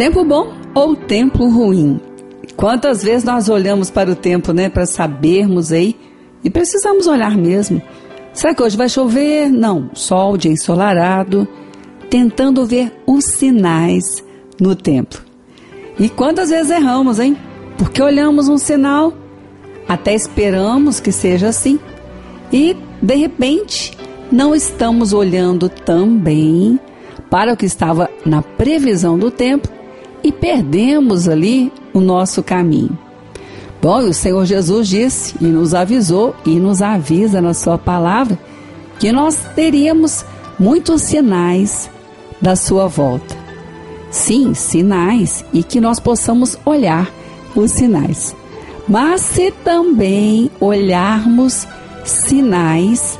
Tempo bom ou tempo ruim? Quantas vezes nós olhamos para o tempo, né, para sabermos aí, e precisamos olhar mesmo. Será que hoje vai chover? Não, sol, dia ensolarado, tentando ver os sinais no tempo. E quantas vezes erramos, hein? Porque olhamos um sinal, até esperamos que seja assim, e de repente não estamos olhando também para o que estava na previsão do tempo e perdemos ali o nosso caminho. Bom, o Senhor Jesus disse e nos avisou e nos avisa na Sua palavra que nós teríamos muitos sinais da Sua volta. Sim, sinais e que nós possamos olhar os sinais. Mas se também olharmos sinais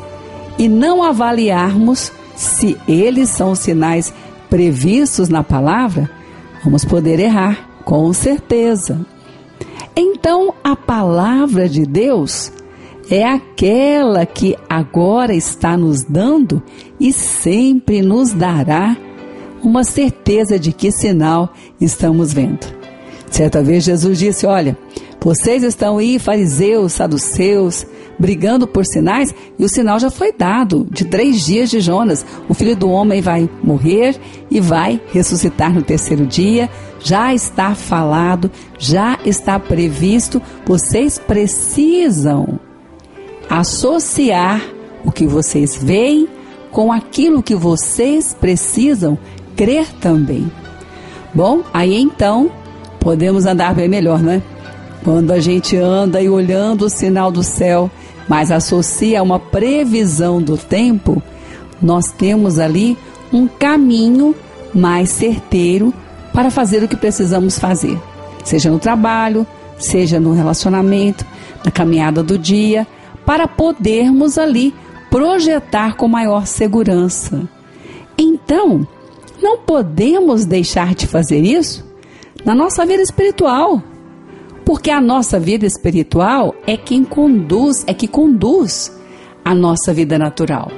e não avaliarmos se eles são sinais previstos na palavra, vamos poder errar, com certeza. Então, a palavra de Deus é aquela que agora está nos dando e sempre nos dará uma certeza de que sinal estamos vendo. Certa vez Jesus disse: Olha, vocês estão aí, fariseus, saduceus, brigando por sinais, e o sinal já foi dado de três dias de Jonas. O filho do homem vai morrer e vai ressuscitar no terceiro dia. Já está falado, já está previsto. Vocês precisam associar o que vocês veem com aquilo que vocês precisam crer também. Bom, aí então podemos andar bem melhor, não é? Quando a gente anda e olhando o sinal do céu, mas associa uma previsão do tempo, nós temos ali um caminho mais certeiro para fazer o que precisamos fazer, seja no trabalho, seja no relacionamento, na caminhada do dia, para podermos ali projetar com maior segurança. Então, não podemos deixar de fazer isso na nossa vida espiritual. Porque a nossa vida espiritual é quem conduz, é que conduz a nossa vida natural.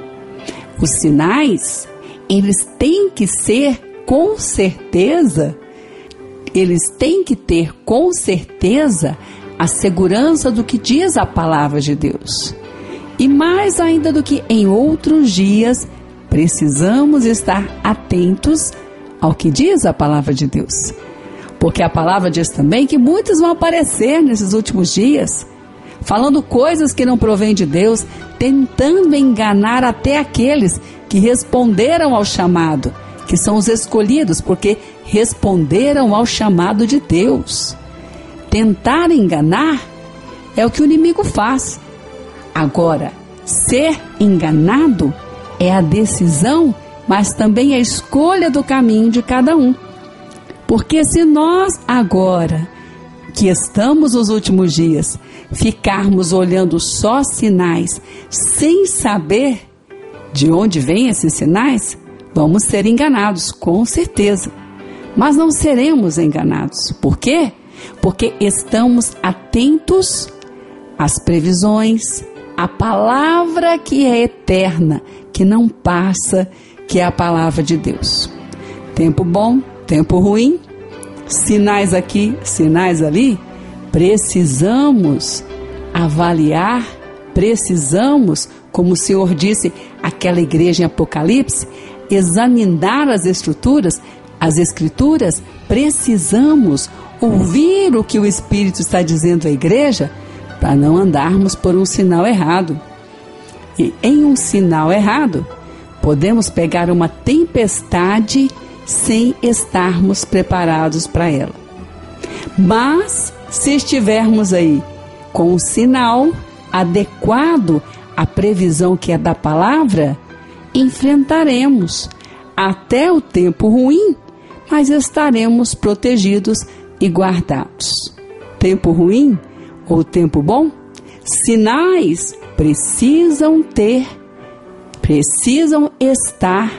Os sinais, eles têm que ser com certeza, eles têm que ter com certeza a segurança do que diz a palavra de Deus. E mais ainda do que em outros dias, precisamos estar atentos ao que diz a palavra de Deus. Porque a palavra diz também que muitos vão aparecer nesses últimos dias, falando coisas que não provêm de Deus, tentando enganar até aqueles que responderam ao chamado, que são os escolhidos, porque responderam ao chamado de Deus. Tentar enganar é o que o inimigo faz. Agora, ser enganado é a decisão, mas também a escolha do caminho de cada um. Porque se nós agora, que estamos nos últimos dias, ficarmos olhando só sinais, sem saber de onde vêm esses sinais, vamos ser enganados, com certeza. Mas não seremos enganados. Por quê? Porque estamos atentos às previsões, à palavra que é eterna, que não passa, que é a palavra de Deus. Tempo bom, tempo ruim, sinais aqui, sinais ali, precisamos avaliar, precisamos, como o Senhor disse, aquela igreja em Apocalipse, examinar as estruturas, as escrituras, precisamos ouvir o que o Espírito está dizendo à igreja para não andarmos por um sinal errado. E em um sinal errado, podemos pegar uma tempestade sem estarmos preparados para ela. Mas se estivermos aí com o sinal adequado à previsão que é da palavra, enfrentaremos até o tempo ruim, mas estaremos protegidos e guardados. Tempo ruim ou tempo bom? Sinais precisam ter, precisam estar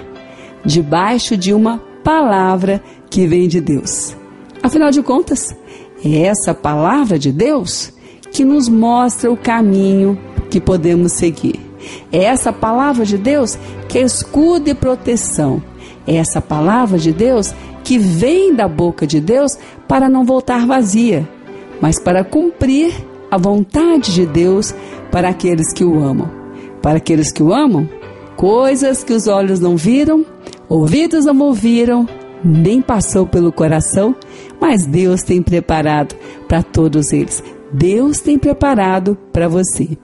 debaixo de uma palavra que vem de Deus. Afinal de contas, é essa palavra de Deus que nos mostra o caminho que podemos seguir. É essa palavra de Deus que é escudo e proteção. É essa palavra de Deus que vem da boca de Deus para não voltar vazia, mas para cumprir a vontade de Deus para aqueles que o amam. Para aqueles que o amam, coisas que os olhos não viram, ouvidos não ouviram, nem passou pelo coração, mas Deus tem preparado para todos eles. Deus tem preparado para você.